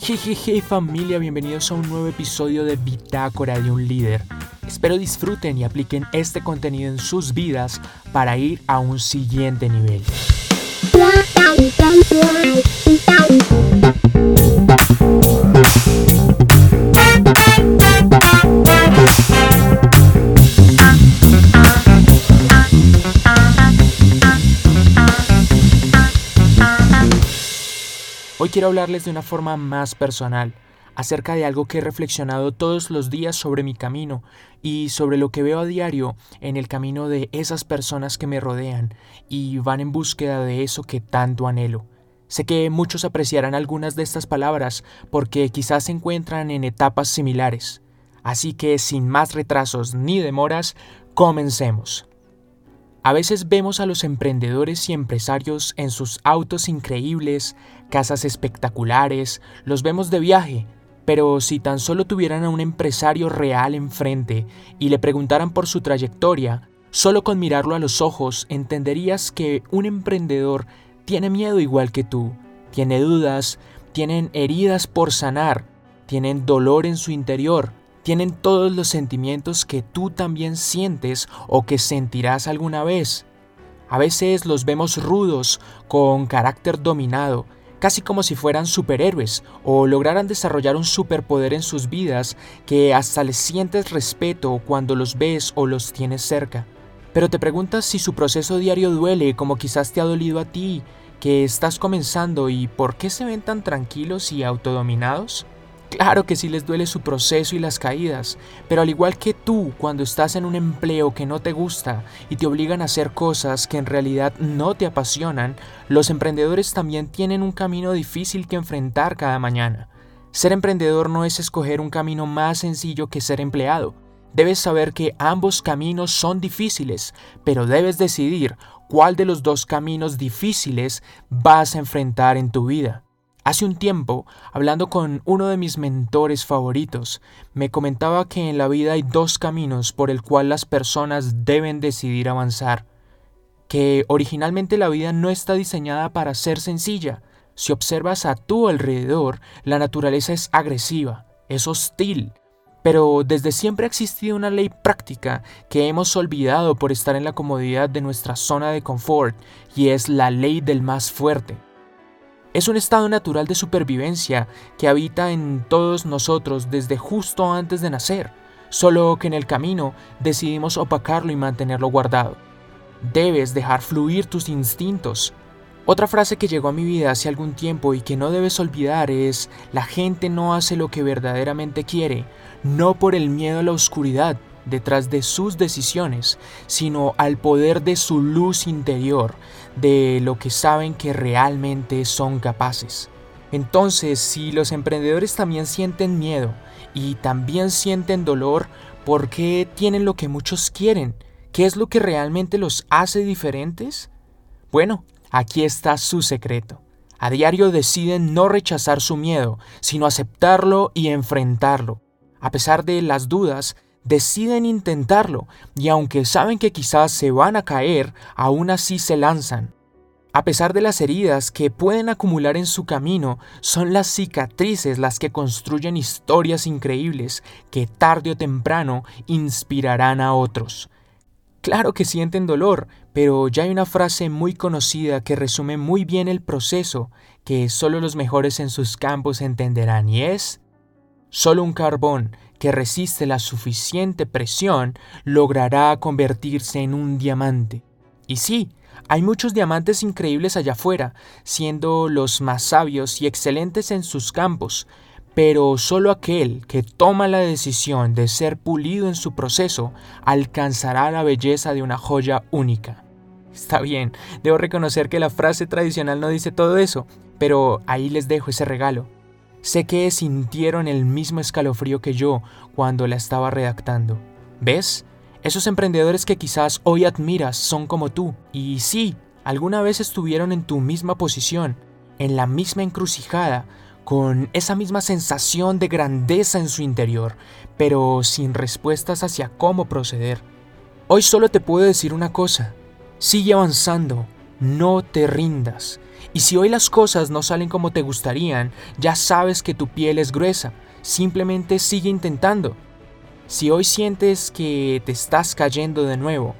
Jejeje familia, bienvenidos a un nuevo episodio de Bitácora de un líder. Espero disfruten y apliquen este contenido en sus vidas para ir a un siguiente nivel. Hoy quiero hablarles de una forma más personal, acerca de algo que he reflexionado todos los días sobre mi camino y sobre lo que veo a diario en el camino de esas personas que me rodean y van en búsqueda de eso que tanto anhelo. Sé que muchos apreciarán algunas de estas palabras porque quizás se encuentran en etapas similares. Así que sin más retrasos ni demoras, comencemos. A veces vemos a los emprendedores y empresarios en sus autos increíbles, casas espectaculares, los vemos de viaje, pero si tan solo tuvieran a un empresario real enfrente y le preguntaran por su trayectoria, solo con mirarlo a los ojos entenderías que un emprendedor tiene miedo igual que tú, tiene dudas, tienen heridas por sanar, tienen dolor en su interior, tienen todos los sentimientos que tú también sientes o que sentirás alguna vez. A veces los vemos rudos, con carácter dominado, casi como si fueran superhéroes o lograran desarrollar un superpoder en sus vidas que hasta les sientes respeto cuando los ves o los tienes cerca. Pero te preguntas si su proceso diario duele como quizás te ha dolido a ti, que estás comenzando y por qué se ven tan tranquilos y autodominados. Claro que sí les duele su proceso y las caídas, pero al igual que tú cuando estás en un empleo que no te gusta y te obligan a hacer cosas que en realidad no te apasionan, los emprendedores también tienen un camino difícil que enfrentar cada mañana. Ser emprendedor no es escoger un camino más sencillo que ser empleado. Debes saber que ambos caminos son difíciles, pero debes decidir cuál de los dos caminos difíciles vas a enfrentar en tu vida. Hace un tiempo, hablando con uno de mis mentores favoritos, me comentaba que en la vida hay dos caminos por el cual las personas deben decidir avanzar, que originalmente la vida no está diseñada para ser sencilla. Si observas a tu alrededor, la naturaleza es agresiva, es hostil, pero desde siempre ha existido una ley práctica que hemos olvidado por estar en la comodidad de nuestra zona de confort, y es la ley del más fuerte. Es un estado natural de supervivencia que habita en todos nosotros desde justo antes de nacer, solo que en el camino decidimos opacarlo y mantenerlo guardado. Debes dejar fluir tus instintos. Otra frase que llegó a mi vida hace algún tiempo y que no debes olvidar es, la gente no hace lo que verdaderamente quiere, no por el miedo a la oscuridad, detrás de sus decisiones, sino al poder de su luz interior, de lo que saben que realmente son capaces. Entonces, si los emprendedores también sienten miedo y también sienten dolor, ¿por qué tienen lo que muchos quieren? ¿Qué es lo que realmente los hace diferentes? Bueno, aquí está su secreto. A diario deciden no rechazar su miedo, sino aceptarlo y enfrentarlo. A pesar de las dudas, deciden intentarlo y aunque saben que quizás se van a caer, aún así se lanzan. A pesar de las heridas que pueden acumular en su camino, son las cicatrices las que construyen historias increíbles que tarde o temprano inspirarán a otros. Claro que sienten dolor, pero ya hay una frase muy conocida que resume muy bien el proceso que solo los mejores en sus campos entenderán y es, solo un carbón que resiste la suficiente presión logrará convertirse en un diamante. Y sí, hay muchos diamantes increíbles allá afuera, siendo los más sabios y excelentes en sus campos, pero solo aquel que toma la decisión de ser pulido en su proceso alcanzará la belleza de una joya única. Está bien, debo reconocer que la frase tradicional no dice todo eso, pero ahí les dejo ese regalo. Sé que sintieron el mismo escalofrío que yo cuando la estaba redactando. ¿Ves? Esos emprendedores que quizás hoy admiras son como tú. Y sí, alguna vez estuvieron en tu misma posición, en la misma encrucijada, con esa misma sensación de grandeza en su interior, pero sin respuestas hacia cómo proceder. Hoy solo te puedo decir una cosa. Sigue avanzando, no te rindas. Y si hoy las cosas no salen como te gustarían, ya sabes que tu piel es gruesa. Simplemente sigue intentando. Si hoy sientes que te estás cayendo de nuevo,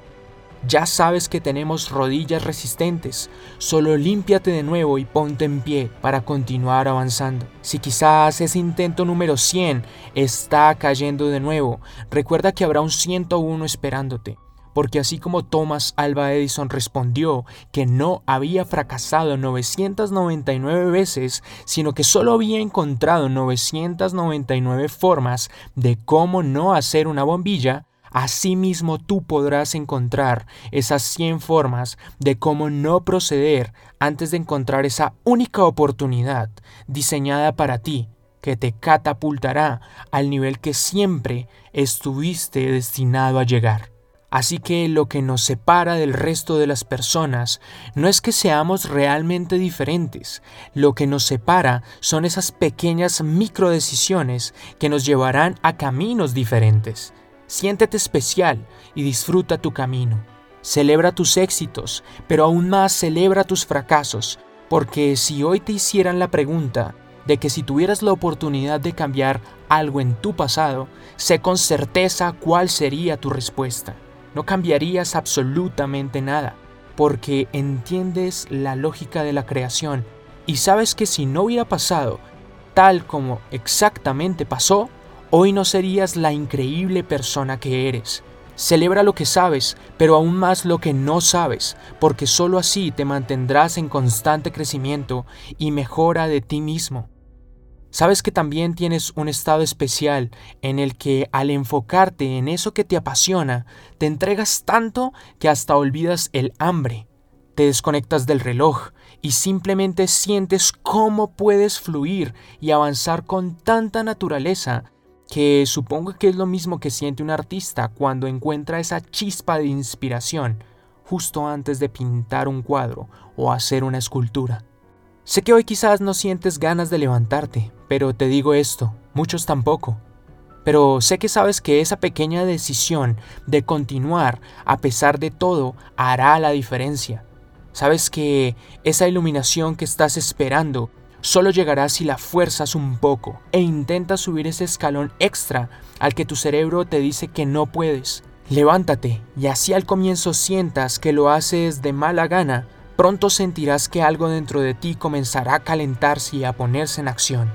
ya sabes que tenemos rodillas resistentes, solo límpiate de nuevo y ponte en pie para continuar avanzando. Si quizás ese intento número 100 está cayendo de nuevo, recuerda que habrá un 101 esperándote porque así como Thomas Alva Edison respondió que no había fracasado 999 veces, sino que solo había encontrado 999 formas de cómo no hacer una bombilla, Asimismo tú podrás encontrar esas 100 formas de cómo no proceder antes de encontrar esa única oportunidad diseñada para ti que te catapultará al nivel que siempre estuviste destinado a llegar. Así que lo que nos separa del resto de las personas no es que seamos realmente diferentes, lo que nos separa son esas pequeñas microdecisiones que nos llevarán a caminos diferentes. Siéntete especial y disfruta tu camino. Celebra tus éxitos, pero aún más celebra tus fracasos, porque si hoy te hicieran la pregunta de que si tuvieras la oportunidad de cambiar algo en tu pasado, sé con certeza cuál sería tu respuesta no cambiarías absolutamente nada, porque entiendes la lógica de la creación y sabes que si no hubiera pasado tal como exactamente pasó, hoy no serías la increíble persona que eres. Celebra lo que sabes, pero aún más lo que no sabes, porque sólo así te mantendrás en constante crecimiento y mejora de ti mismo. Sabes que también tienes un estado especial en el que al enfocarte en eso que te apasiona, te entregas tanto que hasta olvidas el hambre, te desconectas del reloj y simplemente sientes cómo puedes fluir y avanzar con tanta naturaleza que supongo que es lo mismo que siente un artista cuando encuentra esa chispa de inspiración justo antes de pintar un cuadro o hacer una escultura. Sé que hoy quizás no sientes ganas de levantarte, pero te digo esto, muchos tampoco. Pero sé que sabes que esa pequeña decisión de continuar a pesar de todo hará la diferencia. Sabes que esa iluminación que estás esperando solo llegará si la fuerzas un poco e intentas subir ese escalón extra al que tu cerebro te dice que no puedes. Levántate y así al comienzo sientas que lo haces de mala gana, Pronto sentirás que algo dentro de ti comenzará a calentarse y a ponerse en acción.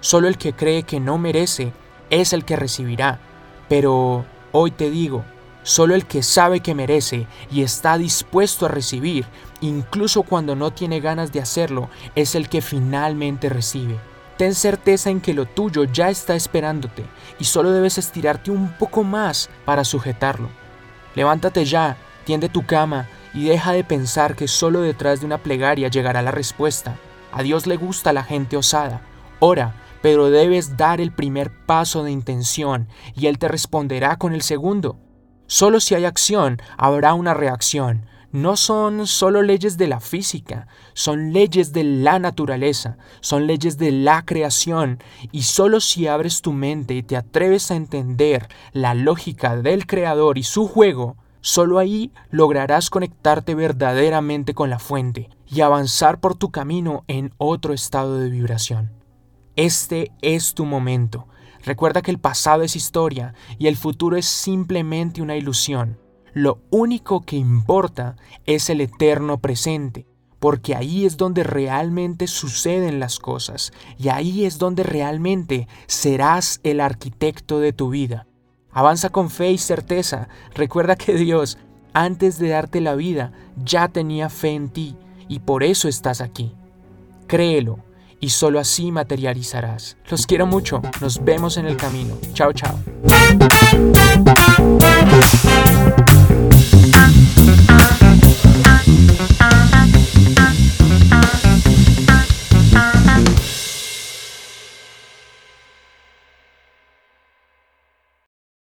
Solo el que cree que no merece es el que recibirá. Pero hoy te digo, solo el que sabe que merece y está dispuesto a recibir, incluso cuando no tiene ganas de hacerlo, es el que finalmente recibe. Ten certeza en que lo tuyo ya está esperándote y solo debes estirarte un poco más para sujetarlo. Levántate ya, tiende tu cama y deja de pensar que solo detrás de una plegaria llegará la respuesta. A Dios le gusta la gente osada. Ora, pero debes dar el primer paso de intención y Él te responderá con el segundo. Solo si hay acción, habrá una reacción. No son solo leyes de la física, son leyes de la naturaleza, son leyes de la creación, y solo si abres tu mente y te atreves a entender la lógica del Creador y su juego, Solo ahí lograrás conectarte verdaderamente con la fuente y avanzar por tu camino en otro estado de vibración. Este es tu momento. Recuerda que el pasado es historia y el futuro es simplemente una ilusión. Lo único que importa es el eterno presente, porque ahí es donde realmente suceden las cosas y ahí es donde realmente serás el arquitecto de tu vida. Avanza con fe y certeza. Recuerda que Dios, antes de darte la vida, ya tenía fe en ti y por eso estás aquí. Créelo y solo así materializarás. Los quiero mucho. Nos vemos en el camino. Chao, chao.